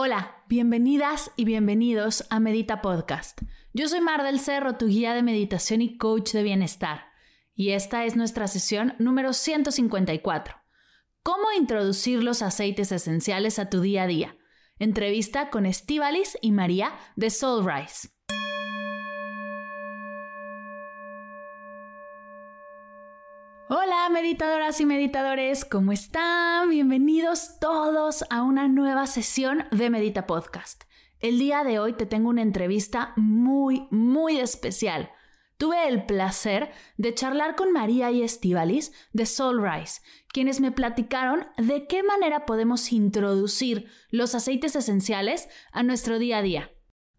Hola, bienvenidas y bienvenidos a Medita Podcast. Yo soy Mar del Cerro, tu guía de meditación y coach de bienestar. Y esta es nuestra sesión número 154. ¿Cómo introducir los aceites esenciales a tu día a día? Entrevista con Estivalis y María de Soulrise. Hola meditadoras y meditadores, ¿cómo están? Bienvenidos todos a una nueva sesión de Medita Podcast. El día de hoy te tengo una entrevista muy, muy especial. Tuve el placer de charlar con María y Estivalis de Soulrise, quienes me platicaron de qué manera podemos introducir los aceites esenciales a nuestro día a día.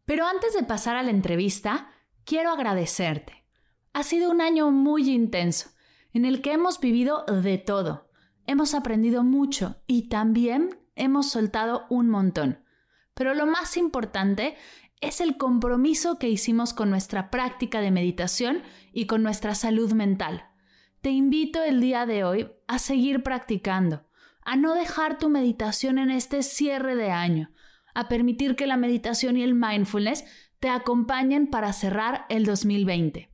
Pero antes de pasar a la entrevista, quiero agradecerte. Ha sido un año muy intenso en el que hemos vivido de todo. Hemos aprendido mucho y también hemos soltado un montón. Pero lo más importante es el compromiso que hicimos con nuestra práctica de meditación y con nuestra salud mental. Te invito el día de hoy a seguir practicando, a no dejar tu meditación en este cierre de año, a permitir que la meditación y el mindfulness te acompañen para cerrar el 2020.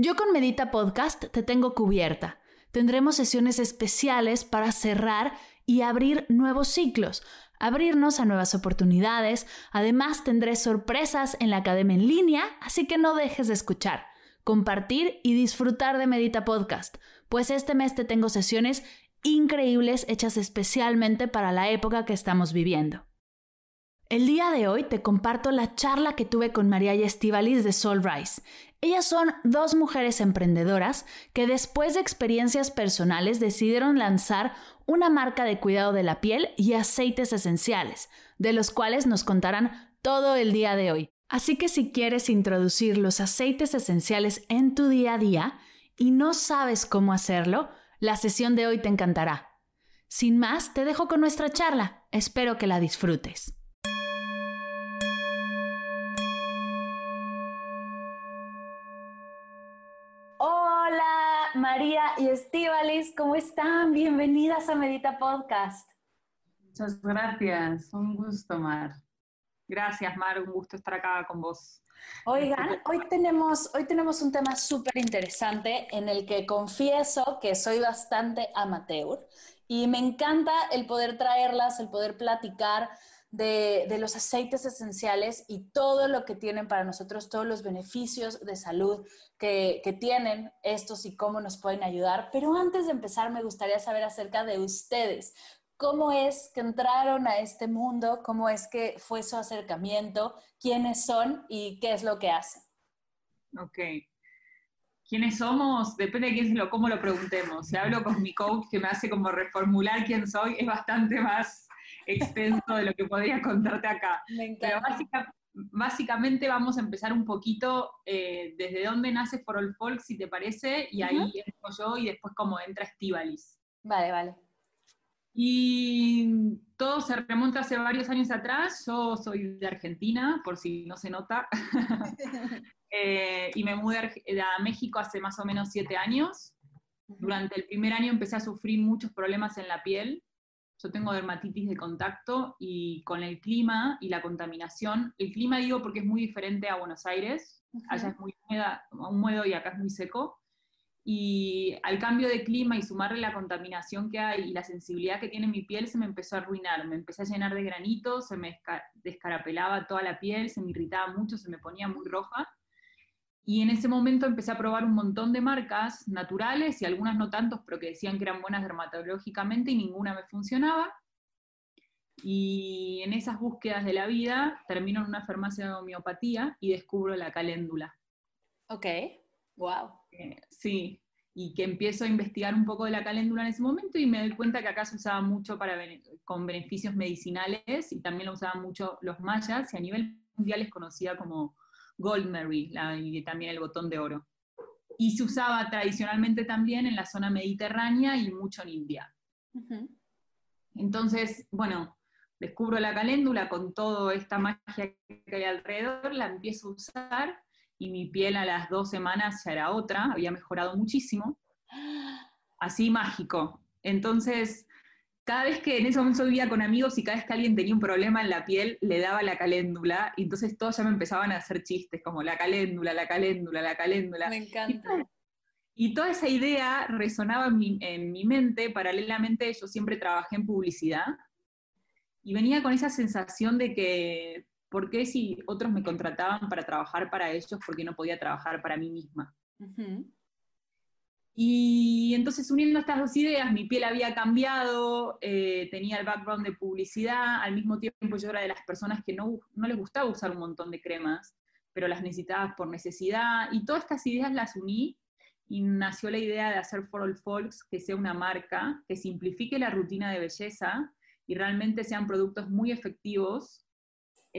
Yo con Medita Podcast te tengo cubierta. Tendremos sesiones especiales para cerrar y abrir nuevos ciclos, abrirnos a nuevas oportunidades. Además, tendré sorpresas en la academia en línea, así que no dejes de escuchar, compartir y disfrutar de Medita Podcast, pues este mes te tengo sesiones increíbles hechas especialmente para la época que estamos viviendo. El día de hoy te comparto la charla que tuve con María y Estivalis de Soulrise. Ellas son dos mujeres emprendedoras que después de experiencias personales decidieron lanzar una marca de cuidado de la piel y aceites esenciales, de los cuales nos contarán todo el día de hoy. Así que si quieres introducir los aceites esenciales en tu día a día y no sabes cómo hacerlo, la sesión de hoy te encantará. Sin más, te dejo con nuestra charla. Espero que la disfrutes. María y Estivalis, ¿cómo están? Bienvenidas a Medita Podcast. Muchas gracias, un gusto, Mar. Gracias, Mar, un gusto estar acá con vos. Oigan, hoy tenemos, hoy tenemos un tema súper interesante en el que confieso que soy bastante amateur y me encanta el poder traerlas, el poder platicar de, los aceites esenciales y todo lo que tienen para nosotros, todos los beneficios de salud que, que tienen estos y cómo nos pueden ayudar. Pero antes de empezar, me gustaría saber acerca de ustedes. ¿Cómo es que entraron a este mundo? ¿Cómo es que fue su acercamiento? ¿Quiénes son y qué es lo que hacen? Ok. ¿Quiénes somos? Depende de quién lo, cómo lo preguntemos. Si hablo con mi coach que me hace como reformular quién soy, es bastante más extenso de lo que podría contarte acá. Me encanta. Pero básicamente vamos a empezar un poquito eh, desde dónde nace For All Folk, si te parece, y ahí entro yo y después cómo entra Estivalis. Vale, vale. Y todo se remonta hace varios años atrás. Yo soy de Argentina, por si no se nota. Eh, y me mudé a México hace más o menos siete años. Durante el primer año empecé a sufrir muchos problemas en la piel. Yo tengo dermatitis de contacto y con el clima y la contaminación, el clima digo porque es muy diferente a Buenos Aires, allá es muy húmedo y acá es muy seco, y al cambio de clima y sumarle la contaminación que hay y la sensibilidad que tiene mi piel, se me empezó a arruinar, me empecé a llenar de granitos, se me descarapelaba toda la piel, se me irritaba mucho, se me ponía muy roja. Y en ese momento empecé a probar un montón de marcas naturales y algunas no tantos, pero que decían que eran buenas dermatológicamente y ninguna me funcionaba. Y en esas búsquedas de la vida termino en una farmacia de homeopatía y descubro la caléndula. Ok. Wow. Eh, sí, y que empiezo a investigar un poco de la caléndula en ese momento y me doy cuenta que acá se usaba mucho para, con beneficios medicinales y también lo usaban mucho los mayas y a nivel mundial es conocida como Goldberry y también el botón de oro. Y se usaba tradicionalmente también en la zona mediterránea y mucho en India. Entonces, bueno, descubro la caléndula con toda esta magia que hay alrededor, la empiezo a usar y mi piel a las dos semanas ya era otra, había mejorado muchísimo. Así mágico. Entonces, cada vez que en ese momento vivía con amigos y cada vez que alguien tenía un problema en la piel, le daba la caléndula, y entonces todos ya me empezaban a hacer chistes, como la caléndula, la caléndula, la caléndula. Me encanta. Y, toda esa idea resonaba en mi, en mi mente, paralelamente yo siempre trabajé en publicidad, y venía con esa sensación de que ¿por qué si otros me contrataban para trabajar para ellos, por qué no podía trabajar para mí misma? Y entonces uniendo estas dos ideas, mi piel había cambiado, eh, tenía el background de publicidad, al mismo tiempo yo era de las personas que no, no les gustaba usar un montón de cremas, pero las necesitaba por necesidad, y todas estas ideas las uní y nació la idea de hacer For All Folks, que sea una marca que simplifique la rutina de belleza y realmente sean productos muy efectivos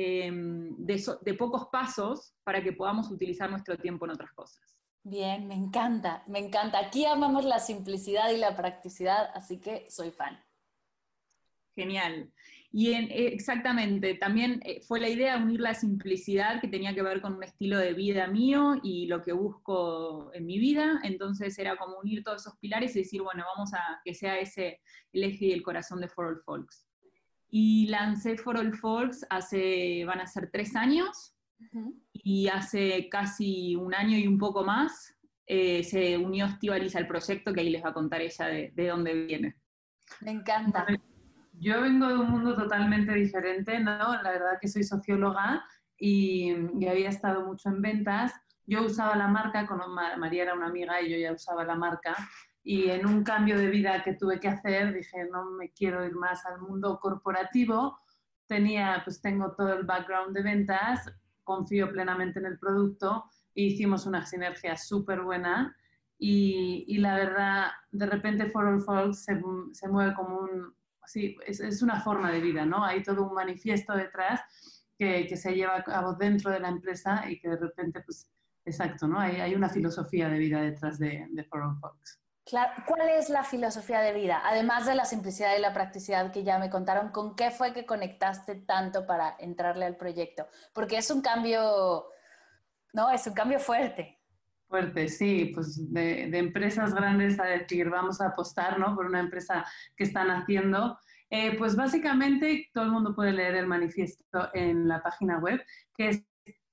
Em, de, pocos pasos para que podamos utilizar nuestro tiempo en otras cosas. Bien, me encanta, me encanta. Aquí amamos la simplicidad y la practicidad, así que soy fan. Genial. Y eh, exactamente, también eh, fue la idea de unir la simplicidad que tenía que ver con un estilo de vida mío y lo que busco en mi vida. Entonces era como unir todos esos pilares y decir, bueno, vamos a que sea ese el eje y el corazón de For All Folks y lancé For All Folks hace, van a ser tres años, y hace casi un año y un poco más eh, se unió Estivalis al proyecto, que ahí les va a contar ella de, dónde viene. Me encanta. Yo vengo de un mundo totalmente diferente, ¿no? La verdad que soy socióloga y, y había estado mucho en ventas. Yo usaba la marca, con María era una amiga y yo ya usaba la marca, y en un cambio de vida que tuve que hacer dije, no me quiero ir más al mundo corporativo. Tenía, pues tengo todo el background de ventas, confío plenamente en el producto e hicimos una sinergia súper buena y, y, la verdad, de repente For All Folks se, se mueve como un, sí, es, es, una forma de vida, ¿no? Hay todo un manifiesto detrás que, que, se lleva a cabo dentro de la empresa y que de repente, pues, exacto, ¿no? Hay, hay una filosofía de vida detrás de, de For All Folks. ¿Cuál es la filosofía de vida? Además de la simplicidad y la practicidad que ya me contaron, ¿con qué fue que conectaste tanto para entrarle al proyecto? Porque es un cambio, ¿no? Es un cambio fuerte. Fuerte, sí, pues de, empresas grandes a decir, vamos a apostar, ¿no? Por una empresa que están haciendo. Eh, pues básicamente todo el mundo puede leer el manifiesto en la página web, que es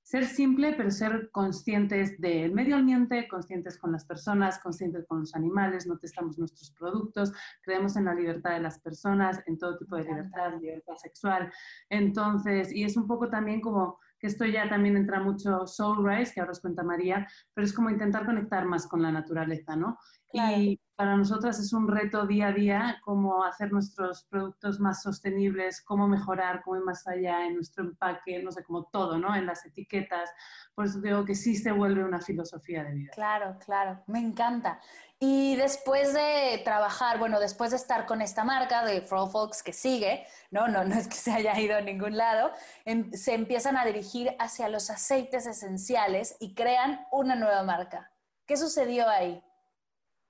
ser simple, pero ser conscientes del medio ambiente, conscientes con las personas, conscientes con los animales, no testamos nuestros productos, creemos en la libertad de las personas, en todo tipo de libertad, libertad sexual. Entonces, y es un poco también como que esto ya también entra mucho Soul Rise, que ahora os cuenta María, pero es como intentar conectar más con la naturaleza, ¿no? Y para nosotras es un reto día a día cómo hacer nuestros productos más sostenibles, cómo mejorar, cómo ir más allá en nuestro empaque, no sé, como todo, ¿no? En las etiquetas. Por eso digo que sí se vuelve una filosofía de vida. Claro, claro, me encanta. Y después de trabajar, bueno, después de estar con esta marca de Fro Folks que sigue, ¿no? No, no es que se haya ido a ningún lado, em, se empiezan a dirigir hacia los aceites esenciales y crean una nueva marca. ¿Qué sucedió ahí?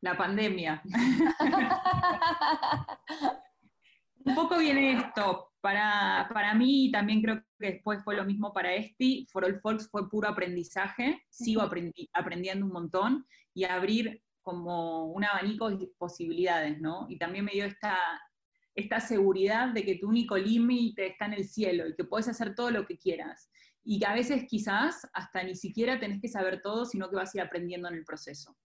La pandemia. Un poco viene esto. Para, para mí, también creo que después fue lo mismo para Esti, For All Folks fue puro aprendizaje, sigo aprendiendo un montón y abrir como un abanico de posibilidades, ¿no? Y también me dio esta, esta seguridad de que tu único límite está en el cielo y que puedes hacer todo lo que quieras. Y que a veces quizás hasta ni siquiera tenés que saber todo, sino que vas a ir aprendiendo en el proceso.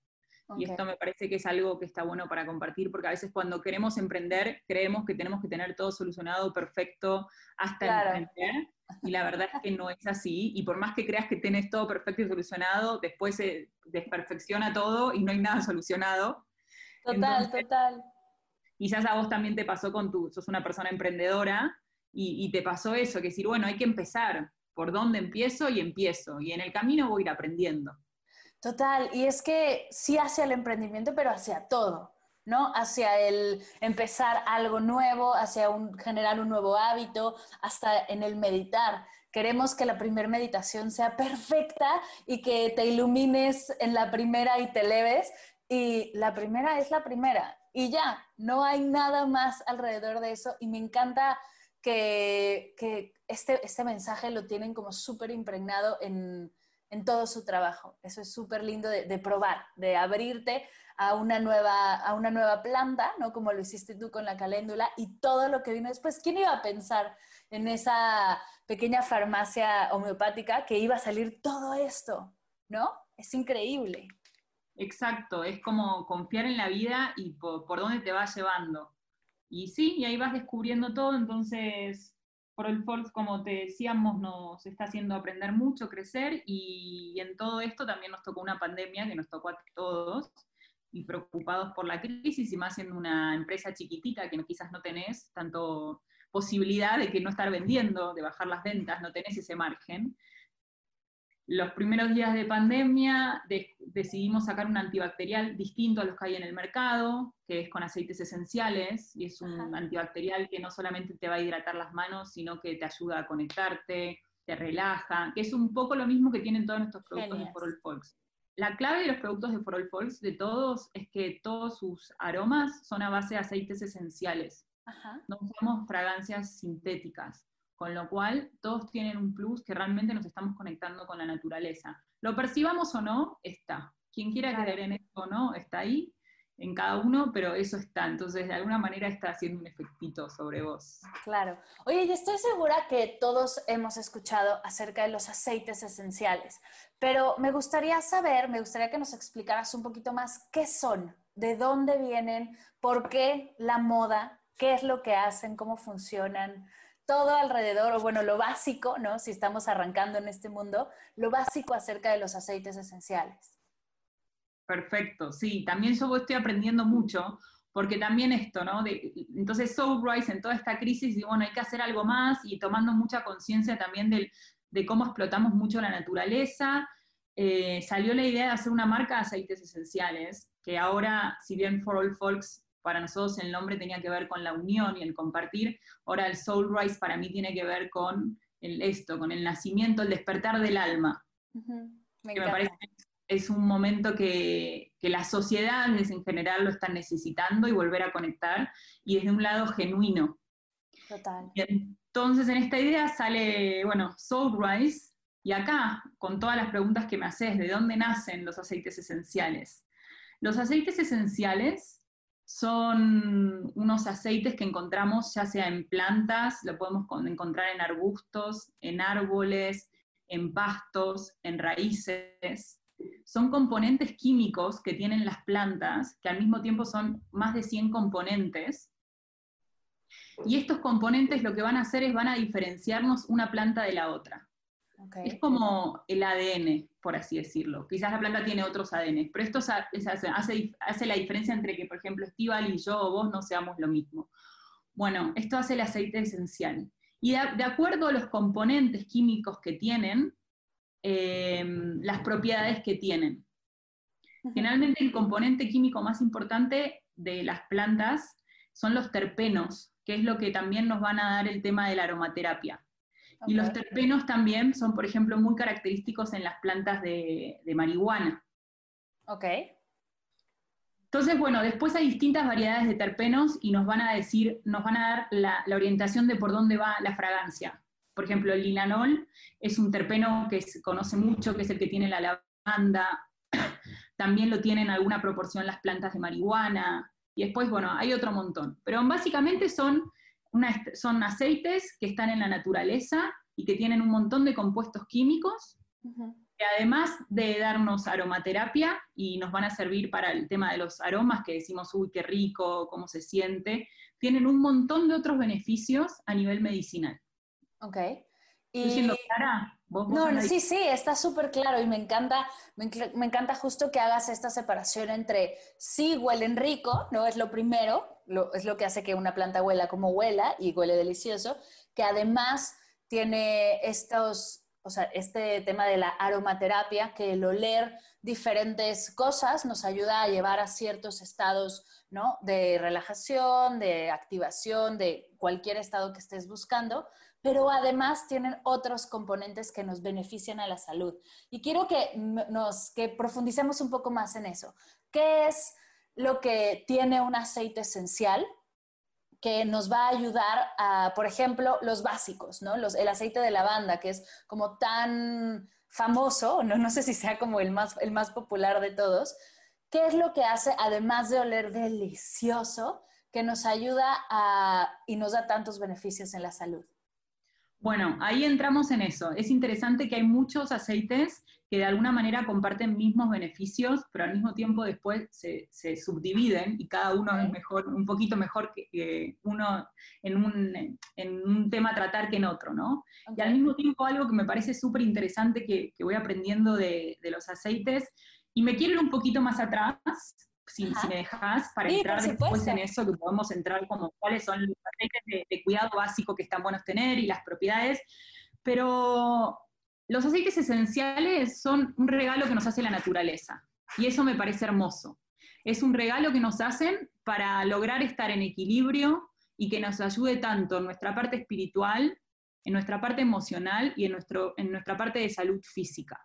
Y esto me parece que es algo que está bueno para compartir, porque a veces cuando queremos emprender, creemos que tenemos que tener todo solucionado perfecto hasta emprender, y la verdad es que no es así, y por más que creas que tenés todo perfecto y solucionado, después se desperfecciona todo y no hay nada solucionado. Total, total. Quizás a vos también te pasó con tu, sos una persona emprendedora, y, y te pasó eso, que decir, bueno, hay que empezar, por dónde empiezo y empiezo, y en el camino voy a ir aprendiendo. Total, y es que sí hacia el emprendimiento, pero hacia todo, ¿no? Hacia el empezar algo nuevo, hacia un, generar un nuevo hábito, hasta en el meditar. Queremos que la primera meditación sea perfecta y que te ilumines en la primera y te leves. Y la primera es la primera. Y ya, no hay nada más alrededor de eso. Y me encanta que, este, este mensaje lo tienen como súper impregnado en, en todo su trabajo. Eso es súper lindo de, probar, de abrirte a una, nueva, a una nueva planta, ¿no? Como lo hiciste tú con la caléndula y todo lo que vino después. ¿Quién iba a pensar en esa pequeña farmacia homeopática que iba a salir todo esto, ¿no? Es increíble. Exacto, es como confiar en la vida y por, por dónde te va llevando. Y sí, y ahí vas descubriendo todo, entonces por el Folks, como te decíamos, nos está haciendo aprender mucho, crecer, y en todo esto también nos tocó una pandemia que nos tocó a todos, y preocupados por la crisis, y más siendo una empresa chiquitita que quizás no tenés tanto posibilidad de que no estar vendiendo, de bajar las ventas, no tenés ese margen los primeros días de pandemia decidimos sacar un antibacterial distinto a los que hay en el mercado, que es con aceites esenciales, y es un antibacterial que no solamente te va a hidratar las manos, sino que te ayuda a conectarte, te relaja, que es un poco lo mismo que tienen todos nuestros productos de For All Folks. La clave de los productos de For All Folks, de todos, es que todos sus aromas son a base de aceites esenciales. No usamos fragancias sintéticas con lo cual todos tienen un plus que realmente nos estamos conectando con la naturaleza. Lo percibamos o no, está. Quien quiera creer en esto o no, está ahí, en cada uno, pero eso está. Entonces, de alguna manera está haciendo un efectito sobre vos. Claro. Oye, y estoy segura que todos hemos escuchado acerca de los aceites esenciales, pero me gustaría saber, me gustaría que nos explicaras un poquito más qué son, de dónde vienen, por qué la moda, qué es lo que hacen, cómo funcionan todo alrededor, o bueno, lo básico, ¿no? Si estamos arrancando en este mundo, lo básico acerca de los aceites esenciales. Perfecto, sí, también yo estoy aprendiendo mucho, porque también esto, ¿no? entonces Soulrise en toda esta crisis, y bueno, hay que hacer algo más y tomando mucha conciencia también de cómo explotamos mucho la naturaleza, eh, salió la idea de hacer una marca de aceites esenciales, que ahora, si bien For All Folks para nosotros el nombre tenía que ver con la unión y el compartir, ahora el Soul Rise para mí tiene que ver con el, esto, con el nacimiento, el despertar del alma. me, que me parece es un momento que, que, las sociedades en general lo están necesitando y volver a conectar, y desde un lado genuino. Total. entonces en esta idea sale, bueno, Soul Rise, y acá, con todas las preguntas que me haces, ¿de dónde nacen los aceites esenciales? Los aceites esenciales son unos aceites que encontramos ya sea en plantas, lo podemos encontrar en arbustos, en árboles, en pastos, en raíces. Son componentes químicos que tienen las plantas, que al mismo tiempo son más de 100 componentes. Y estos componentes lo que van a hacer es van a diferenciarnos una planta de la otra. Es como el ADN, por así decirlo. Quizás la planta tiene otros ADN, pero esto hace, la diferencia entre que, por ejemplo, Estival y yo o vos no seamos lo mismo. Bueno, esto hace el aceite esencial. Y de, acuerdo a los componentes químicos que tienen, eh, las propiedades que tienen. Generalmente el componente químico más importante de las plantas son los terpenos, que es lo que también nos van a dar el tema de la aromaterapia Y los terpenos también son, por ejemplo, muy característicos en las plantas de, de marihuana. Ok. Entonces, bueno, después hay distintas variedades de terpenos y nos van a decir, nos van a dar la, orientación de por dónde va la fragancia. Por ejemplo, el linanol es un terpeno que se conoce mucho, que es el que tiene la lavanda. También lo tienen en alguna proporción las plantas de marihuana. Y después, bueno, hay otro montón. Pero básicamente son, son aceites que están en la naturaleza y que tienen un montón de compuestos químicos además de darnos aromaterapia y nos van a servir para el tema de los aromas, que decimos, uy, qué rico, cómo se siente, tienen un montón de otros beneficios a nivel medicinal. Ok. Y... diciendo clara? no, sí, sí, está súper claro y me encanta, me, encanta justo que hagas esta separación entre sí huelen rico, ¿no? Es lo primero, es lo que hace que una planta huela como huela y huele delicioso, que además tiene estos o sea, este tema de la aromaterapia, que el oler diferentes cosas nos ayuda a llevar a ciertos estados, ¿no? De relajación, de activación, de cualquier estado que estés buscando, pero además tienen otros componentes que nos benefician a la salud. Y quiero que nos que profundicemos un poco más en eso. ¿Qué es lo que tiene un aceite esencial? que nos va a ayudar a, por ejemplo, los básicos, ¿no? el aceite de lavanda, que es como tan famoso, no, no sé si sea como el más, el más popular de todos. ¿Qué es lo que hace, además de oler delicioso, que nos ayuda a, y nos da tantos beneficios en la salud? Bueno, ahí entramos en eso. Es interesante que hay muchos aceites que de alguna manera comparten mismos beneficios, pero al mismo tiempo después se, subdividen y cada uno es mejor, un poquito mejor que, uno en un, tema a tratar que en otro, ¿no? Y al mismo tiempo algo que me parece súper interesante que, voy aprendiendo de, de los aceites, y me quiero ir un poquito más atrás, si, me dejas, para entrar después en eso, que podemos entrar como cuáles son los aceites de, cuidado básico que están buenos tener y las propiedades, pero los aceites esenciales son un regalo que nos hace la naturaleza, y eso me parece hermoso. Es un regalo que nos hacen para lograr estar en equilibrio y que nos ayude tanto en nuestra parte espiritual, en nuestra parte emocional y en, nuestro, en nuestra parte de salud física.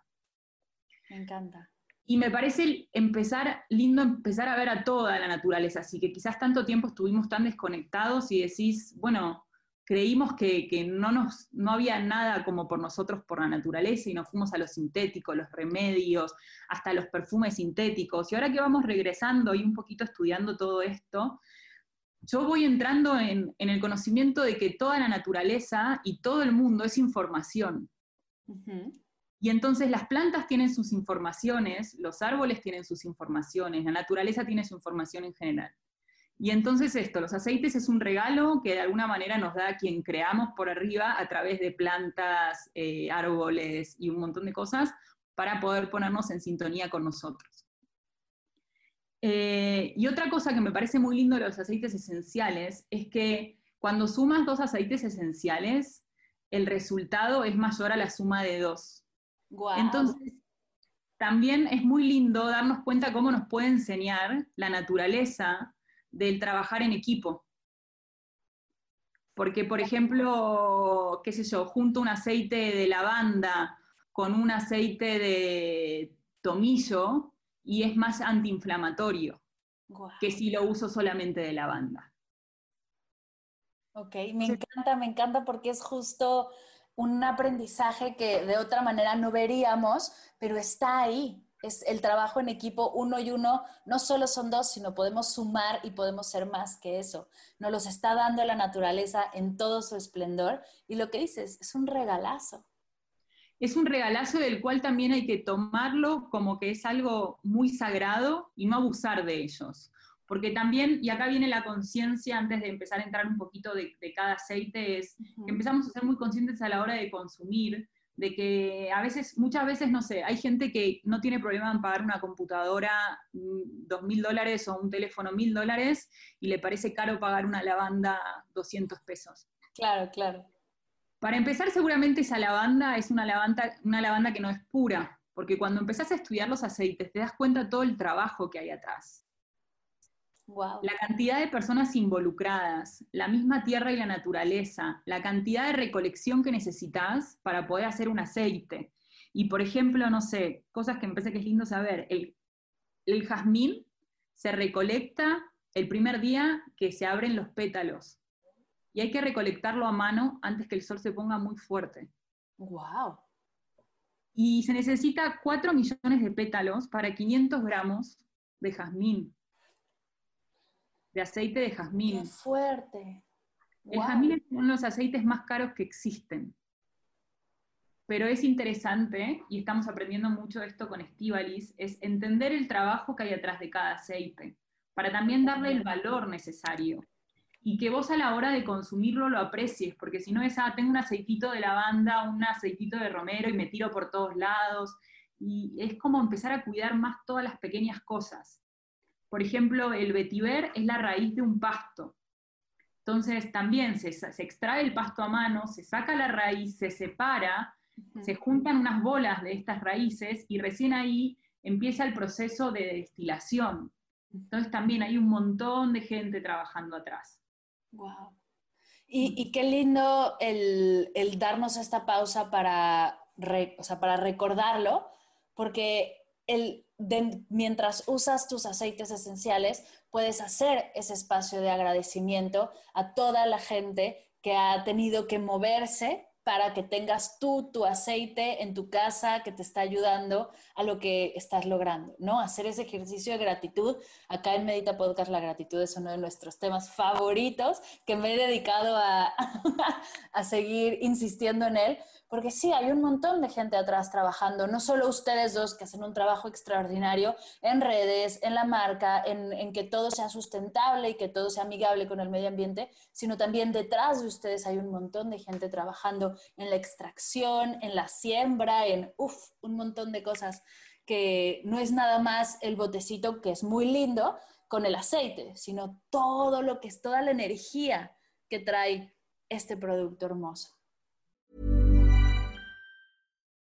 Me encanta. Y me parece empezar, lindo empezar a ver a toda la naturaleza, así que quizás tanto tiempo estuvimos tan desconectados y decís, bueno, creímos que, no, nos, no había nada como por nosotros, por la naturaleza, y nos fuimos a los sintéticos, los remedios, hasta los perfumes sintéticos. Y ahora que vamos regresando y un poquito estudiando todo esto, yo voy entrando en, el conocimiento de que toda la naturaleza y todo el mundo es información. Y entonces las plantas tienen sus informaciones, los árboles tienen sus informaciones, la naturaleza tiene su información en general. Y entonces esto, los aceites es un regalo que de alguna manera nos da quien creamos por arriba a través de plantas, eh, árboles y un montón de cosas para poder ponernos en sintonía con nosotros. Eh, y otra cosa que me parece muy lindo de los aceites esenciales es que cuando sumas dos aceites esenciales, el resultado es mayor a la suma de dos. Entonces, también es muy lindo darnos cuenta cómo nos puede enseñar la naturaleza del trabajar en equipo. Porque, por ejemplo, qué sé yo, junto un aceite de lavanda con un aceite de tomillo y es más antiinflamatorio que si lo uso solamente de lavanda. Ok, me encanta, me encanta porque es justo un aprendizaje que de otra manera no veríamos, pero está ahí. Es el trabajo en equipo uno y uno, no solo son dos, sino podemos sumar y podemos ser más que eso. Nos los está dando la naturaleza en todo su esplendor y lo que dices es un regalazo. Es un regalazo del cual también hay que tomarlo como que es algo muy sagrado y no abusar de ellos. Porque también, y acá viene la conciencia antes de empezar a entrar un poquito de, cada aceite, es que empezamos a ser muy conscientes a la hora de consumir, de que a veces, muchas veces, no sé, hay gente que no tiene problema en pagar una computadora mm, dos mil dólares o un teléfono mil dólares y le parece caro pagar una lavanda 200 pesos. Claro, claro. Para empezar, seguramente esa lavanda es una lavanda, una lavanda que no es pura, porque cuando empezás a estudiar los aceites te das cuenta todo el trabajo que hay atrás. La cantidad de personas involucradas, la misma tierra y la naturaleza, la cantidad de recolección que necesitas para poder hacer un aceite. Y por ejemplo, no sé, cosas que me parece que es lindo saber, el, el jazmín se recolecta el primer día que se abren los pétalos. Y hay que recolectarlo a mano antes que el sol se ponga muy fuerte. ¡Wow! Y se necesita 4 millones de pétalos para 500 gramos de jazmín de aceite de jazmín. ¡Qué fuerte! El jazmín es uno de los aceites más caros que existen. Pero es interesante, y estamos aprendiendo mucho de esto con Estivalis, es entender el trabajo que hay atrás de cada aceite, para también darle el valor necesario. Y que vos a la hora de consumirlo lo aprecies, porque si no es, ah, tengo un aceitito de lavanda, un aceitito de romero y me tiro por todos lados. Y es como empezar a cuidar más todas las pequeñas cosas. Por ejemplo, el vetiver es la raíz de un pasto. Entonces también se, extrae el pasto a mano, se saca la raíz, se separa, se juntan unas bolas de estas raíces y recién ahí empieza el proceso de destilación. Entonces también hay un montón de gente trabajando atrás. Wow. Y, qué lindo el, darnos esta pausa para, para recordarlo, porque el, mientras usas tus aceites esenciales, puedes hacer ese espacio de agradecimiento a toda la gente que ha tenido que moverse para que tengas tú tu aceite en tu casa que te está ayudando a lo que estás logrando, ¿no? Hacer ese ejercicio de gratitud. Acá en Medita Podcast la gratitud es uno de nuestros temas favoritos que me he dedicado a, a seguir insistiendo en él, porque sí, hay un montón de gente atrás trabajando, no solo ustedes dos que hacen un trabajo extraordinario en redes, en la marca, en, que todo sea sustentable y que todo sea amigable con el medio ambiente, sino también detrás de ustedes hay un montón de gente trabajando en la extracción, en la siembra, en un montón de cosas que no es nada más el botecito que es muy lindo con el aceite, sino todo lo que es toda la energía que trae este producto hermoso.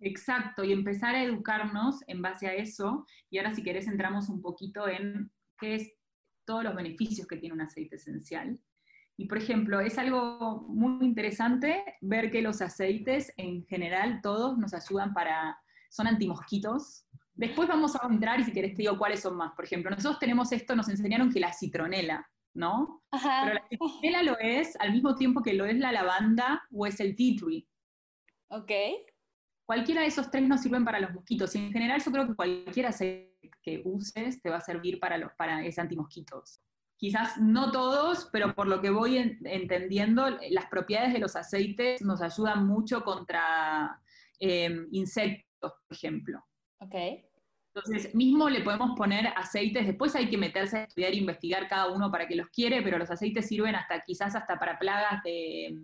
Exacto, y empezar a educarnos en base a eso. Y ahora si querés entramos un poquito en qué es todos los beneficios que tiene un aceite esencial. Y por ejemplo, es algo muy interesante ver que los aceites en general todos nos ayudan para, son antimosquitos. Después vamos a entrar y si querés te digo cuáles son más. Por ejemplo, nosotros tenemos esto, nos enseñaron que la citronela, ¿no? Pero la citronela lo es al mismo tiempo que lo es la lavanda o es el tea tree. Ok. Cualquiera de esos tres nos sirven para los mosquitos. Y en general yo creo que cualquier aceite que uses te va a servir para, los, para ese antimosquitos. Quizás no todos, pero por lo que voy entendiendo, las propiedades de los aceites nos ayudan mucho contra em, insectos, por ejemplo. Ok. Entonces, mismo le podemos poner aceites, después hay que meterse a estudiar e investigar cada uno para que los quiere, pero los aceites sirven hasta quizás hasta para plagas de,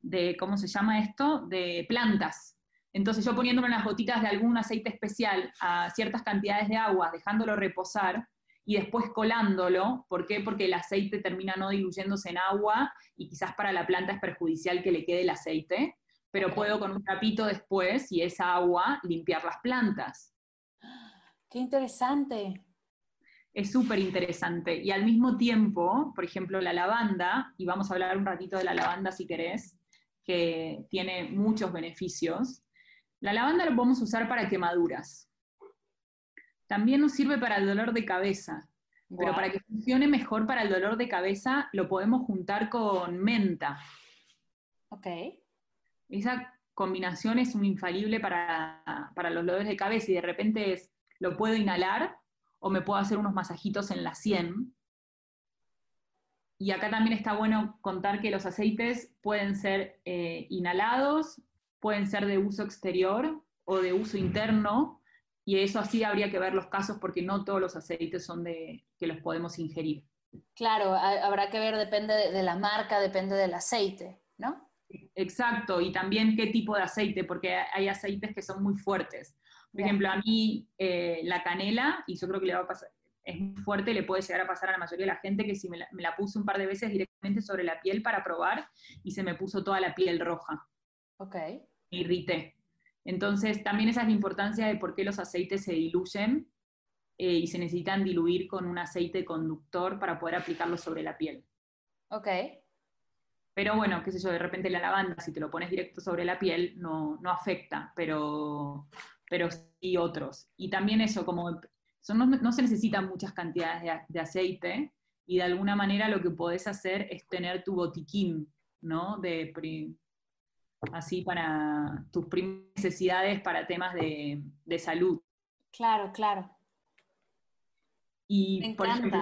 de ¿cómo se llama esto? De plantas. Entonces yo poniéndome unas gotitas de algún aceite especial a ciertas cantidades de agua, dejándolo reposar y después colándolo, ¿por qué? Porque el aceite termina no diluyéndose en agua y quizás para la planta es perjudicial que le quede el aceite, pero puedo con un trapito después y esa agua limpiar las plantas. Qué interesante. Es súper interesante. Y al mismo tiempo, por ejemplo, la lavanda, y vamos a hablar un ratito de la lavanda si querés, que tiene muchos beneficios, la lavanda lo podemos usar para quemaduras. También nos sirve para el dolor de cabeza. Pero para que funcione mejor para el dolor de cabeza, lo podemos juntar con menta. Ok. Esa combinación es un infalible para, para los dolores de cabeza y de repente es, lo puedo inhalar o me puedo hacer unos masajitos en la sien. Y acá también está bueno contar que los aceites pueden ser eh, inhalados, pueden ser de uso exterior o de uso interno, y eso así habría que ver los casos porque no todos los aceites son de que los podemos ingerir. Claro, habrá que ver, depende de la marca, depende del aceite, ¿no? Exacto, y también qué tipo de aceite, porque hay aceites que son muy fuertes. Por ejemplo, a mí eh, la canela, y yo creo que le va a pasar, es muy fuerte, le puede llegar a pasar a la mayoría de la gente que si me la, me la puse un par de veces directamente sobre la piel para probar y se me puso toda la piel roja. Ok. Me irrité. Entonces, también esa es la importancia de por qué los aceites se diluyen eh, y se necesitan diluir con un aceite conductor para poder aplicarlo sobre la piel. Ok. Pero bueno, qué sé yo, de repente la lavanda, si te lo pones directo sobre la piel, no, no afecta, pero, pero sí otros. Y también eso, como son, no, no, se necesitan muchas cantidades de, de, aceite, y de alguna manera lo que podés hacer es tener tu botiquín, ¿no? De, así para tus necesidades para temas de, de salud. Claro, claro. Y, Me por ejemplo,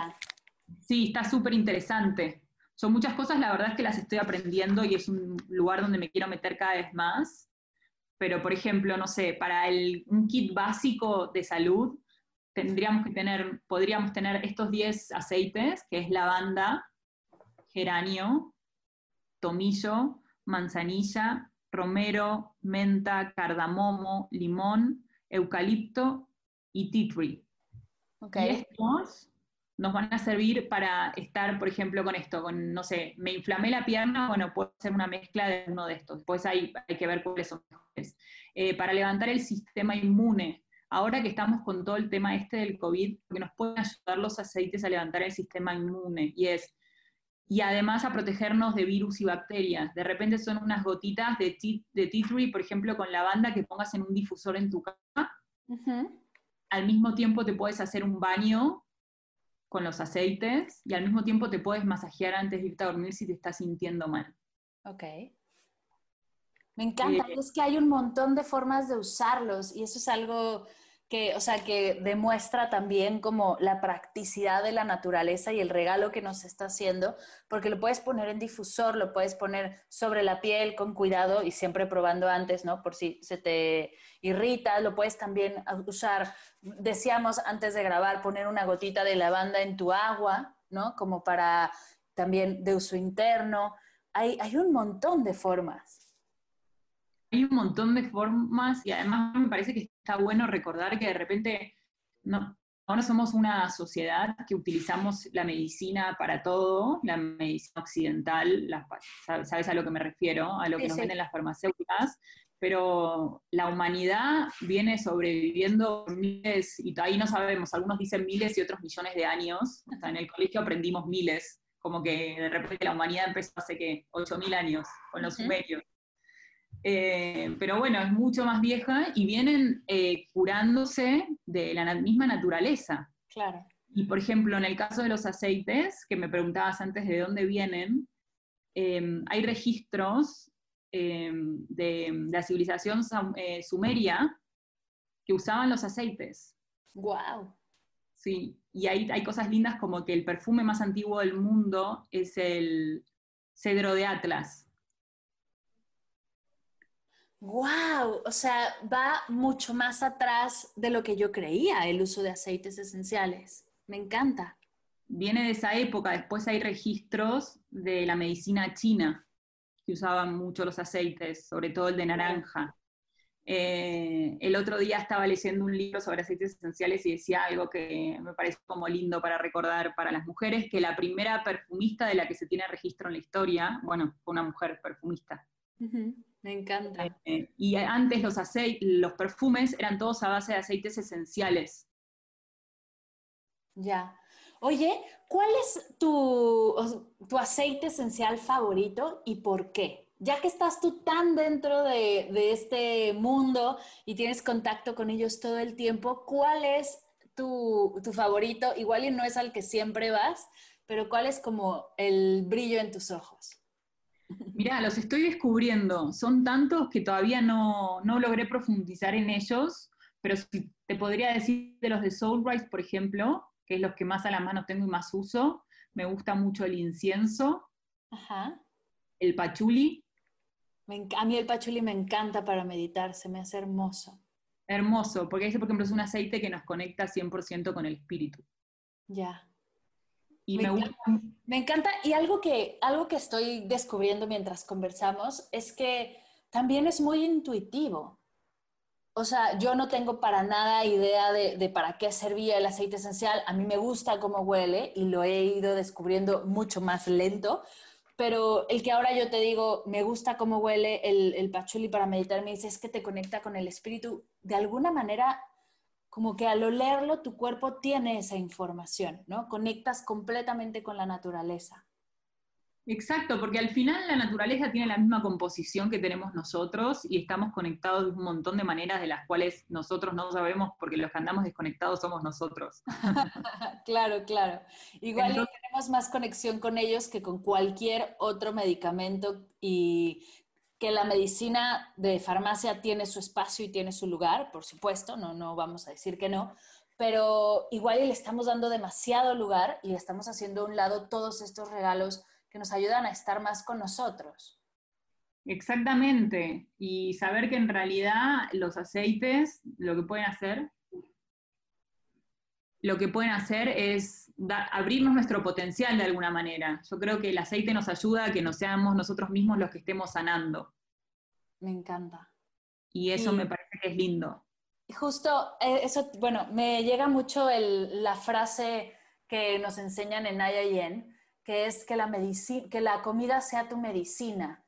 sí, está súper interesante. Son muchas cosas, la verdad es que las estoy aprendiendo y es un lugar donde me quiero meter cada vez más. Pero, por ejemplo, no sé, para el, un kit básico de salud, tendríamos que tener, podríamos tener estos 10 aceites, que es lavanda, geranio, tomillo, manzanilla, romero, menta, cardamomo, limón, eucalipto y tea tree. Okay. Y estos nos van a servir para estar, por ejemplo, con esto, con, no sé, me inflamé la pierna, bueno, puedo hacer una mezcla de uno de estos. Pues ahí hay que ver cuáles son mejores. Eh, para levantar el sistema inmune, ahora que estamos con todo el tema este del COVID, que nos pueden ayudar los aceites a levantar el sistema inmune, y es, y además a protegernos de virus y bacterias. De repente son unas gotitas de tea, de tea tree, por ejemplo, con lavanda que pongas en un difusor en tu cama. Uh -huh. Al mismo tiempo te puedes hacer un baño con los aceites y al mismo tiempo te puedes masajear antes de irte a dormir si te estás sintiendo mal. Ok. Me encanta, eh, es que hay un montón de formas de usarlos y eso es algo que, o sea, que demuestra también como la practicidad de la naturaleza y el regalo que nos está haciendo, porque lo puedes poner en difusor, lo puedes poner sobre la piel con cuidado y siempre probando antes, ¿no? Por si se te irrita, lo puedes también usar, decíamos antes de grabar, poner una gotita de lavanda en tu agua, ¿no? Como para también de uso interno. Hay, hay un montón de formas hay un montón de formas y además me parece que está bueno recordar que de repente no, ahora somos una sociedad que utilizamos la medicina para todo, la medicina occidental, la, sabes a lo que me refiero, a lo que sí, nos sí. venden las farmacéuticas, pero la humanidad viene sobreviviendo miles, y ahí no sabemos, algunos dicen miles y otros millones de años, hasta en el colegio aprendimos miles, como que de repente la humanidad empezó hace que 8.000 años con los sumerios. Eh, pero bueno, es mucho más vieja y vienen eh, curándose de la misma naturaleza. Claro. Y por ejemplo, en el caso de los aceites, que me preguntabas antes de dónde vienen, eh, hay registros de, de, la civilización sumeria que usaban los aceites. ¡Wow! Sí, y hay, hay cosas lindas como que el perfume más antiguo del mundo es el cedro de Atlas. ¡Wow! O sea, va mucho más atrás de lo que yo creía el uso de aceites esenciales. Me encanta. Viene de esa época, después hay registros de la medicina china que usaban mucho los aceites, sobre todo el de naranja. Eh, el otro día estaba leyendo un libro sobre aceites esenciales y decía algo que me parece como lindo para recordar para las mujeres, que la primera perfumista de la que se tiene registro en la historia, bueno, fue una mujer perfumista. Uh -huh. Me encanta. Eh, y antes los, los perfumes eran todos a base de aceites esenciales. Ya. Oye, ¿cuál es tu, tu, aceite esencial favorito y por qué? Ya que estás tú tan dentro de, de, este mundo y tienes contacto con ellos todo el tiempo, ¿cuál es tu, tu favorito? Igual y no es al que siempre vas, pero ¿cuál es como el brillo en tus ojos? Mira, los estoy descubriendo. Son tantos que todavía no, no, logré profundizar en ellos, pero si te podría decir de los de Soulrise, por ejemplo, que es los que más a la mano tengo y más uso. Me gusta mucho el incienso, Ajá. el pachuli. Me, a mí el pachuli me encanta para meditar, se me hace hermoso. Hermoso, porque ese, por ejemplo, es un aceite que nos conecta 100% con el espíritu. Ya. Y Me me, gusta. Me encanta, y algo que, algo que estoy descubriendo mientras conversamos es que también es muy intuitivo. O sea, yo no tengo para nada idea de, de para qué servía el aceite esencial. A mí me gusta cómo huele y lo he ido descubriendo mucho más lento. Pero el que ahora yo te digo, me gusta cómo huele el, el pachuli para meditar, me dice, es que te conecta con el espíritu. De alguna manera, como que al olerlo, tu cuerpo tiene esa información, ¿no? Conectas completamente con la naturaleza. Exacto, porque al final la naturaleza tiene la misma composición que tenemos nosotros y estamos conectados de un montón de maneras de las cuales nosotros no sabemos porque los que andamos desconectados somos nosotros. claro, claro. Igual Entonces- tenemos más conexión con ellos que con cualquier otro medicamento y que la medicina de farmacia tiene su espacio y tiene su lugar, por supuesto, no, no vamos a decir que no, pero igual le estamos dando demasiado lugar y estamos haciendo a un lado todos estos regalos que nos ayudan a estar más con nosotros. Exactamente. Y saber que en realidad los aceites lo que pueden hacer, lo que pueden hacer es da- abrirnos nuestro potencial de alguna manera. Yo creo que el aceite nos ayuda a que no seamos nosotros mismos los que estemos sanando. Me encanta. Y eso Y- me parece que es lindo. Justo, eh, eso, bueno, me llega mucho el- la frase que nos enseñan en Yen, que es que la, que la comida sea tu medicina.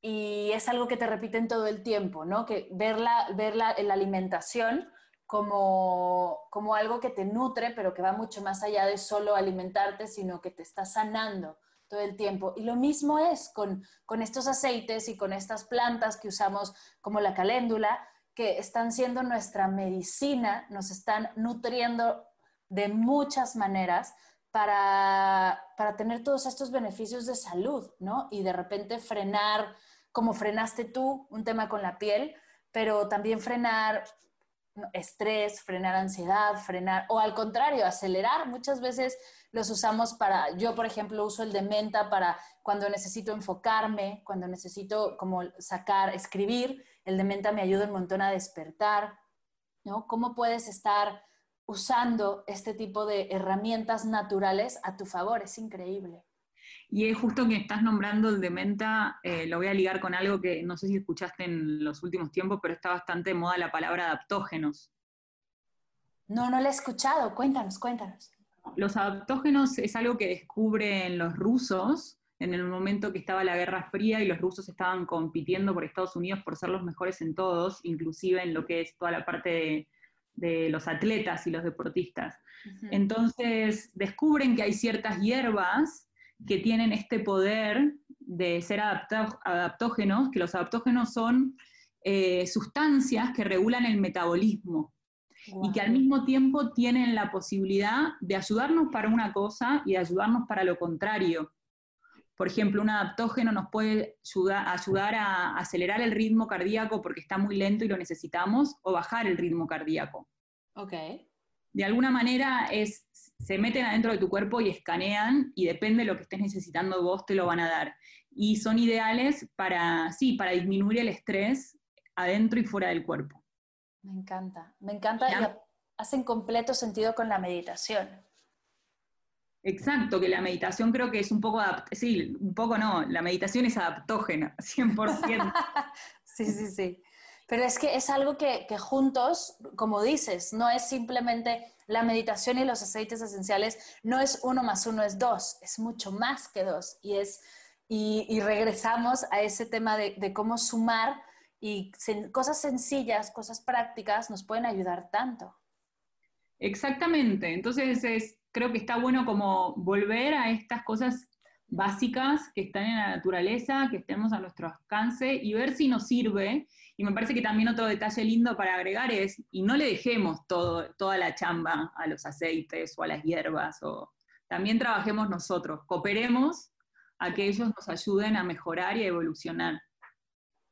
Y es algo que te repiten todo el tiempo, ¿no? Que verla, verla en la alimentación como, como algo que te nutre, pero que va mucho más allá de solo alimentarte, sino que te está sanando todo el tiempo. Y lo mismo es con, con estos aceites y con estas plantas que usamos como la caléndula, que están siendo nuestra medicina, nos están nutriendo de muchas maneras para, para tener todos estos beneficios de salud, ¿no? Y de repente frenar, como frenaste tú, un tema con la piel, pero también frenar. Estrés, frenar ansiedad, frenar, o al contrario, acelerar. Muchas veces los usamos para, yo por ejemplo uso el de menta para cuando necesito enfocarme, cuando necesito como sacar, escribir, el de menta me ayuda un montón a despertar, ¿no? ¿Cómo puedes estar usando este tipo de herramientas naturales a tu favor? Es increíble. Y es justo que estás nombrando el de menta, eh, lo voy a ligar con algo que no sé si escuchaste en los últimos tiempos, pero está bastante de moda la palabra adaptógenos. No, no lo he escuchado. Cuéntanos, cuéntanos. Los adaptógenos es algo que descubren los rusos en el momento que estaba la Guerra Fría y los rusos estaban compitiendo por Estados Unidos por ser los mejores en todos, inclusive en lo que es toda la parte de, de los atletas y los deportistas. Entonces descubren que hay ciertas hierbas que tienen este poder de ser adaptó- adaptógenos, que los adaptógenos son eh, sustancias que regulan el metabolismo y que al mismo tiempo tienen la posibilidad de ayudarnos para una cosa y de ayudarnos para lo contrario. Por ejemplo, un adaptógeno nos puede ayudar, ayudar a acelerar el ritmo cardíaco porque está muy lento y lo necesitamos, o bajar el ritmo cardíaco. Ok. De alguna manera es, se meten adentro de tu cuerpo y escanean y depende de lo que estés necesitando vos, te lo van a dar. Y son ideales para, sí, para disminuir el estrés adentro y fuera del cuerpo. Me encanta, me encanta Ya. y ha- hacen completo sentido con la meditación. Exacto, que la meditación creo que es un poco, sí, un poco no, la meditación es adaptógena, 100%. Sí, sí, sí. Pero es que es algo que, que juntos, como dices, no es simplemente la meditación y los aceites esenciales, no es uno más uno es dos, es mucho más que dos. Y, es, y, regresamos a ese tema de, cómo sumar y cosas sencillas, cosas prácticas nos pueden ayudar tanto. Exactamente, entonces es, creo que está bueno como volver a estas cosas básicas que están en la naturaleza, que estemos a nuestro alcance y ver si nos sirve. Y me parece que también otro detalle lindo para agregar es, y no le dejemos toda la chamba a los aceites o a las hierbas, o también trabajemos nosotros, cooperemos a que ellos nos ayuden a mejorar y a evolucionar.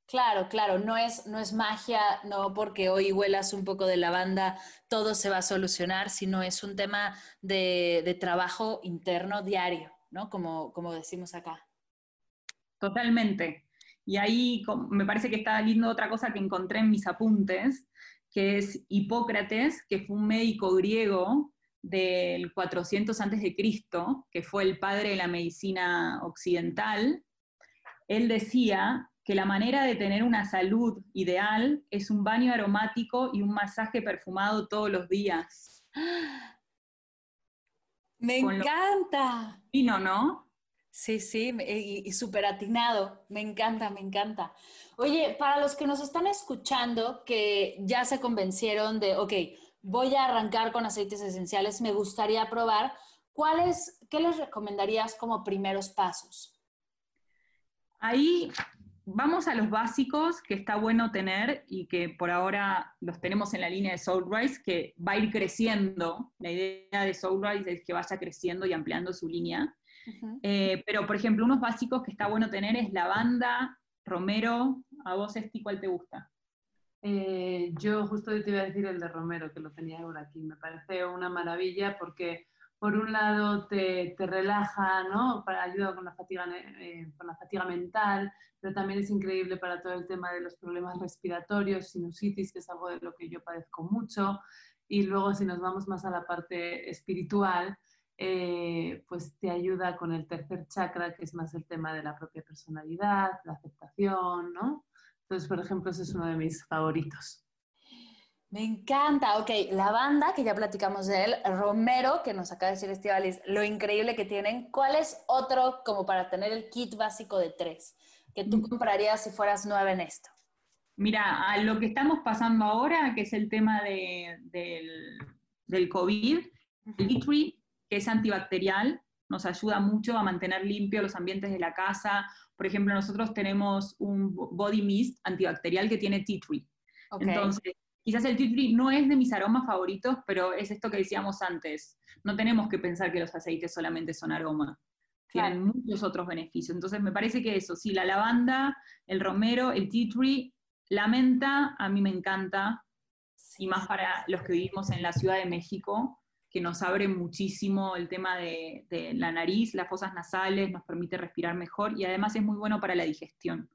Claro, claro, no es, no es magia, no porque hoy huelas un poco de lavanda, todo se va a solucionar, sino es un tema de, de trabajo interno diario, ¿no? Como, como decimos acá. Totalmente. Y ahí me parece que está lindo otra cosa que encontré en mis apuntes, que es Hipócrates, que fue un médico griego del 400 a.C., que fue el padre de la medicina occidental, él decía que la manera de tener una salud ideal es un baño aromático y un masaje perfumado todos los días. Me encanta. Vino, ¿no? Sí, sí, y, y súper atinado. Me encanta, me encanta. Oye, para los que nos están escuchando, que ya se convencieron de, ok, voy a arrancar con aceites esenciales, me gustaría probar, ¿cuáles, qué les recomendarías como primeros pasos? Ahí vamos a los básicos que está bueno tener y que por ahora los tenemos en la línea de Soulrise, que va a ir creciendo. La idea de Soulrise es que vaya creciendo y ampliando su línea. Eh, pero, por ejemplo, unos básicos que está bueno tener es lavanda, romero. ¿A vos, Esti, cuál te gusta? Eh, yo justo te iba a decir el de romero, que lo tenía ahora aquí. Me parece una maravilla porque por un lado te, te relaja, ¿no? Para ayuda con la, fatiga, eh, con la fatiga mental, pero también es increíble para todo el tema de los problemas respiratorios, sinusitis, que es algo de lo que yo padezco mucho. Y luego si nos vamos más a la parte espiritual, eh, pues te ayuda con el tercer chakra, que es más el tema de la propia personalidad, la aceptación, ¿no? Entonces, por ejemplo, ese es uno de mis favoritos. Me encanta. Ok, la banda, que ya platicamos de él, Romero, que nos acaba de decir Estivalis, lo increíble que tienen. ¿Cuál es otro como para tener el kit básico de tres que tú mm. comprarías si fueras nueva en esto? Mira, a lo que estamos pasando ahora, que es el tema de, del, del, COVID, el tree que es antibacterial, nos ayuda mucho a mantener limpios los ambientes de la casa. Por ejemplo, nosotros tenemos un body mist antibacterial que tiene tea tree. Entonces, Quizás el tea no es de mis aromas favoritos, pero es esto que decíamos antes. No tenemos que pensar que los aceites solamente son aroma. Tienen muchos otros beneficios. Entonces me parece que eso, sí, la lavanda, el romero, el tea tree, la menta, a mí me encanta. Y más para los que vivimos en la Ciudad de México, que nos abre muchísimo el tema de, de la nariz, las fosas nasales, nos permite respirar mejor y además es muy bueno para la digestión.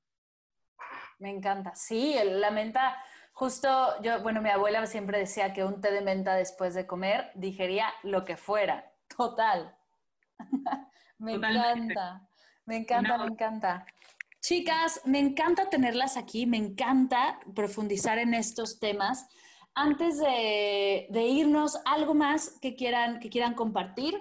Me encanta. Sí, la menta Justo yo, bueno, mi abuela siempre decía que un té de menta después de comer digería lo que fuera. Total. me encanta, me encanta, me encanta. Chicas, me encanta tenerlas aquí, me encanta profundizar en estos temas. Antes de, irnos, ¿algo más que quieran, que quieran compartir?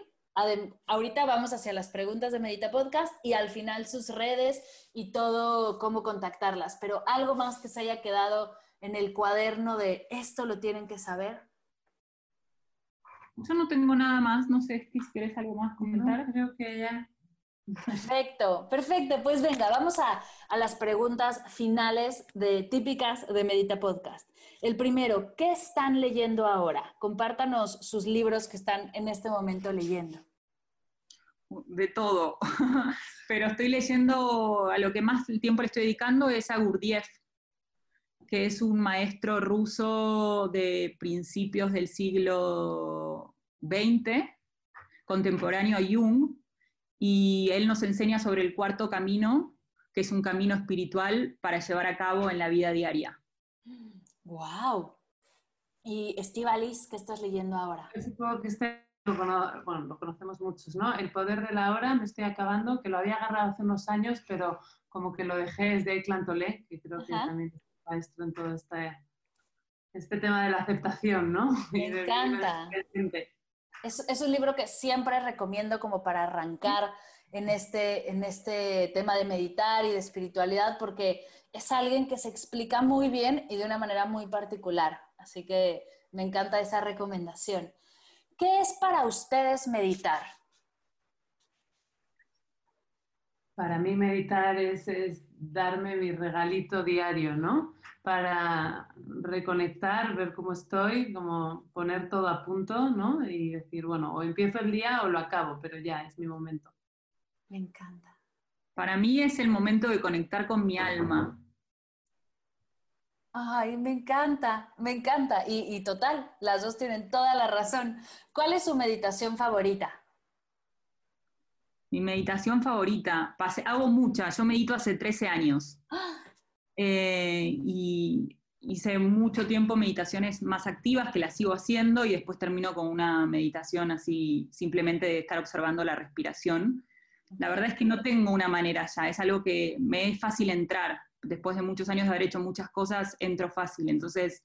ahorita vamos hacia las preguntas de Medita Podcast y al final sus redes y todo, cómo contactarlas, pero algo más que se haya quedado en el cuaderno de esto lo tienen que saber? Yo no tengo nada más, no sé si quieres algo más comentar. creo que ya. Perfecto, perfecto. Pues venga, vamos a, a, las preguntas finales de típicas de Medita Podcast. El primero, ¿qué están leyendo ahora? Compártanos sus libros que están en este momento leyendo. De todo, pero estoy leyendo, a lo que más tiempo le estoy dedicando es a Gurdjieff, que es un maestro ruso de principios del siglo XX, contemporáneo a Jung, y él nos enseña sobre el cuarto camino, que es un camino espiritual para llevar a cabo en la vida diaria. ¡Wow! ¿Y Estivalis, qué estás leyendo ahora? Supongo que este, bueno, lo conocemos muchos, ¿no? El poder de la hora, me estoy acabando, que lo había agarrado hace unos años, pero como que lo dejé desde Eclantolé, que creo que también maestro en todo este, este tema de la aceptación, ¿no? Me encanta. Es, es, un libro que siempre recomiendo como para arrancar en este, en este tema de meditar y de espiritualidad, porque es alguien que se explica muy bien y de una manera muy particular. Así que me encanta esa recomendación. ¿Qué es para ustedes meditar? Para mí meditar es, es darme mi regalito diario, ¿no? Para reconectar, ver cómo estoy, como poner todo a punto, ¿no? Y decir, bueno, o empiezo el día o lo acabo, pero ya es mi momento. Me encanta. Para mí es el momento de conectar con mi alma. Ay, me encanta, me encanta. Y, y total, las dos tienen toda la razón. ¿Cuál es su meditación favorita? Mi meditación favorita, hago muchas, yo medito hace 13 años. Eh, y, hice mucho tiempo meditaciones más activas, que las sigo haciendo, y después termino con una meditación así, simplemente de estar observando la respiración. La verdad es que no tengo una manera ya, es algo que me es fácil entrar. Después de muchos años de haber hecho muchas cosas, entro fácil. Entonces,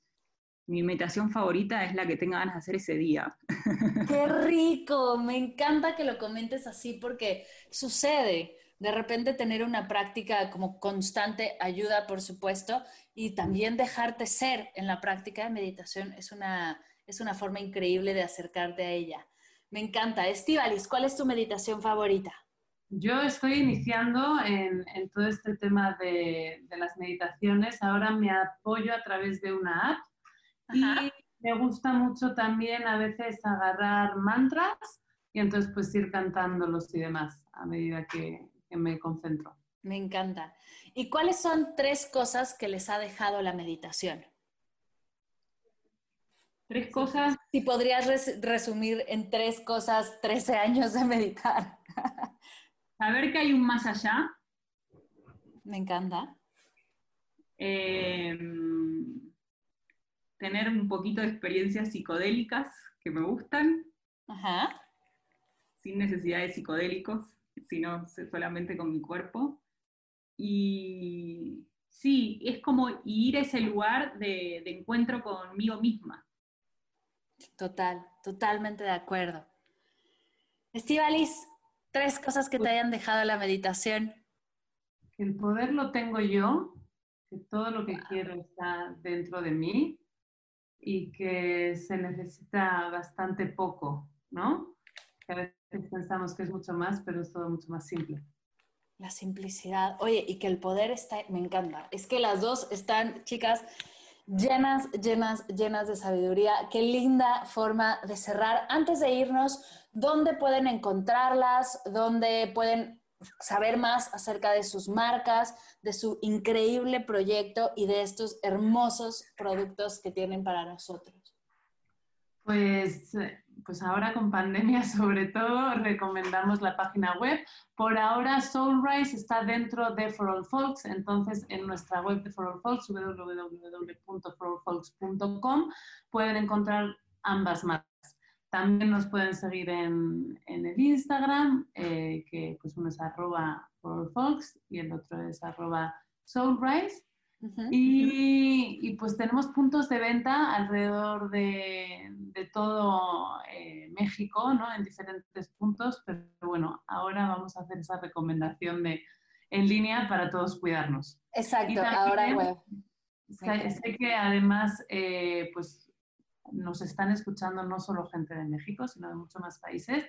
mi meditación favorita es la que tenga ganas de hacer ese día. ¡Qué rico! Me encanta que lo comentes así porque sucede. De repente tener una práctica como constante ayuda, por supuesto, y también dejarte ser en la práctica de meditación es una, es una forma increíble de acercarte a ella. Me encanta. Estivalis, ¿cuál es tu meditación favorita? Yo estoy iniciando en, todo este tema de, las meditaciones. Ahora me apoyo a través de una app y me gusta mucho también a veces agarrar mantras y entonces pues ir cantándolos y demás a medida que, que me concentro. Me encanta. ¿Y cuáles son tres cosas que les ha dejado la meditación? Tres cosas. Si podrías resumir en tres cosas 13 años de meditar. Saber que hay un más allá. Me encanta. Em, tener un poquito de experiencias psicodélicas que me gustan. Ajá. Sin necesidad de psicodélicos sino solamente con mi cuerpo. Y sí, es como ir a ese lugar de, encuentro conmigo misma. Total, totalmente de acuerdo. Estivalis, tres cosas que te pues hayan dejado la meditación. El poder lo tengo yo, que todo lo que quiero está dentro de mí y que se necesita bastante poco, ¿no? a veces pensamos que es mucho más, pero es todo mucho más simple. La simplicidad. Oye, y que el poder está, me encanta. Es que las dos están, chicas, llenas, llenas, llenas de sabiduría. Qué linda forma de cerrar. Antes de irnos, ¿dónde pueden encontrarlas? ¿Dónde pueden saber más acerca de sus marcas, de su increíble proyecto y de estos hermosos productos que tienen para nosotros? Pues pues ahora con pandemia sobre todo recomendamos la página web. Por ahora Soulrise está dentro de For All Folks, entonces en nuestra web de For All Folks, www.forallfolks.com, pueden encontrar ambas marcas. También nos pueden seguir en, el Instagram, eh, que pues uno es arroba Folks y el otro es arroba Soulrise y, pues tenemos puntos de venta alrededor de, todo eh, México, ¿no? En diferentes puntos, pero bueno, ahora vamos a hacer esa recomendación de en línea para todos cuidarnos. Exacto, ahora web. Sé, que además, eh, pues nos están escuchando no solo gente de México, sino de muchos más países.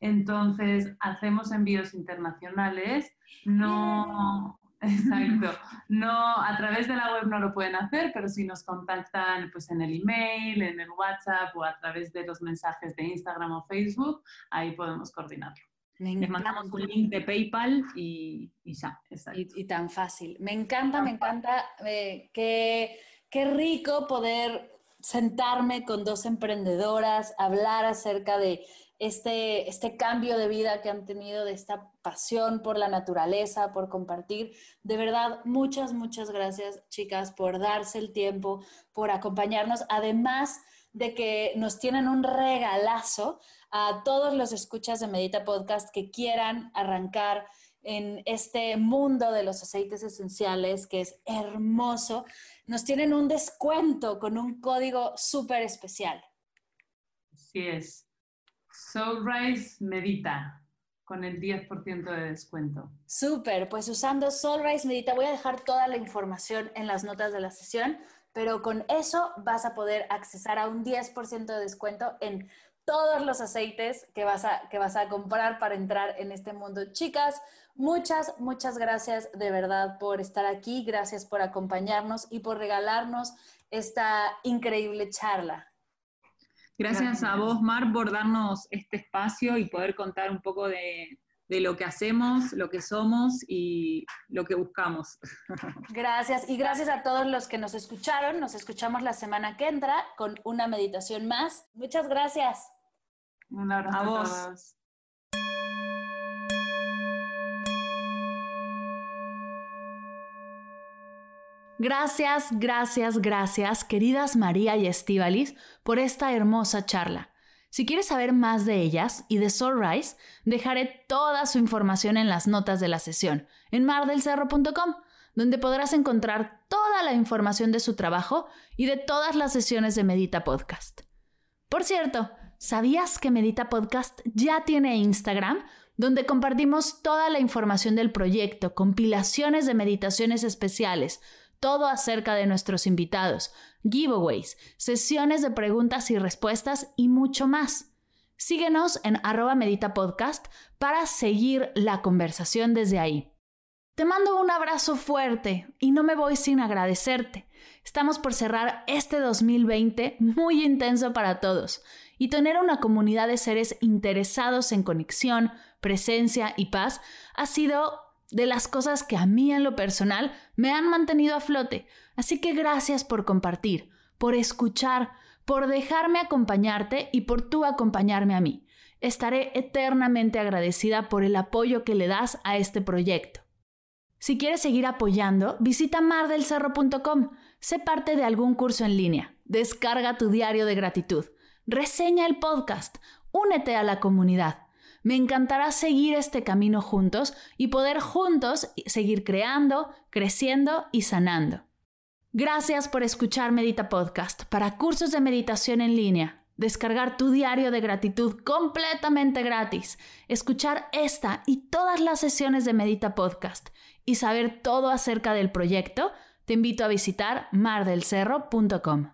Entonces, hacemos envíos internacionales, no, Exacto. No, a través de la web no lo pueden hacer, pero si nos contactan pues, en el email, en el WhatsApp o a través de los mensajes de Instagram o Facebook, ahí podemos coordinarlo. Les mandamos un link de PayPal y, ya. Y, tan fácil. Me encanta, me encanta. Eh, qué, qué rico poder sentarme con dos emprendedoras, hablar acerca de este, este cambio de vida que han tenido, de esta pasión por la naturaleza, por compartir. De verdad, muchas, muchas gracias, chicas, por darse el tiempo, por acompañarnos. Además de que nos tienen un regalazo a todos los escuchas de Medita Podcast que quieran arrancar en este mundo de los aceites esenciales que es hermoso. Nos tienen un descuento con un código súper especial. Así es. Soulrise Medita con el 10% de descuento. Súper, pues usando Soulrise Medita voy a dejar toda la información en las notas de la sesión, pero con eso vas a poder accesar a un 10% de descuento en todos los aceites que vas, a, que vas a comprar para entrar en este mundo. Chicas, muchas, muchas gracias de verdad por estar aquí, gracias por acompañarnos y por regalarnos esta increíble charla. Gracias, a vos, Mar, por darnos este espacio y poder contar un poco de, lo que hacemos, lo que somos y lo que buscamos. Gracias y gracias a todos los que nos escucharon. Nos escuchamos la semana que entra con una meditación más. Muchas gracias. Un abrazo a vos. Gracias, gracias, gracias, queridas María y Estivalis, por esta hermosa charla. Si quieres saber más de ellas y de Soulrise, dejaré toda su información en las notas de la sesión, en mardelcerro.com, donde podrás encontrar toda la información de su trabajo y de todas las sesiones de Medita Podcast. Por cierto, ¿sabías que Medita Podcast ya tiene Instagram? donde compartimos toda la información del proyecto, compilaciones de meditaciones especiales, todo acerca de nuestros invitados, giveaways, sesiones de preguntas y respuestas y mucho más. Síguenos en arroba medita podcast para seguir la conversación desde ahí. Te mando un abrazo fuerte y no me voy sin agradecerte. Estamos por cerrar este 2020 muy intenso para todos y tener una comunidad de seres interesados en conexión, presencia y paz ha sido de las cosas que a mí en lo personal me han mantenido a flote. Así que gracias por compartir, por escuchar, por dejarme acompañarte y por tú acompañarme a mí. Estaré eternamente agradecida por el apoyo que le das a este proyecto. Si quieres seguir apoyando, visita mardelcerro.com, sé parte de algún curso en línea, descarga tu diario de gratitud, reseña el podcast, únete a la comunidad. Me encantará seguir este camino juntos y poder juntos seguir creando, creciendo y sanando. Gracias por escuchar Medita Podcast para cursos de meditación en línea. Descargar tu diario de gratitud completamente gratis, escuchar esta y todas las sesiones de Medita Podcast y saber todo acerca del proyecto, te invito a visitar mardelcerro.com.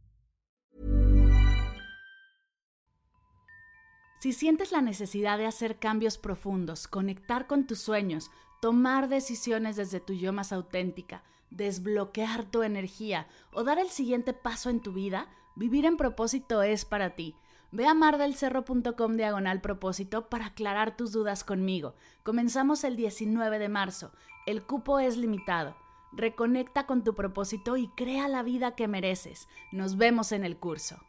Si sientes la necesidad de hacer cambios profundos, conectar con tus sueños, tomar decisiones desde tu yo más auténtica, desbloquear tu energía o dar el siguiente paso en tu vida, vivir en propósito es para ti. Ve a mardelcerro.com diagonal propósito para aclarar tus dudas conmigo. Comenzamos el 19 de marzo. El cupo es limitado. Reconecta con tu propósito y crea la vida que mereces. Nos vemos en el curso.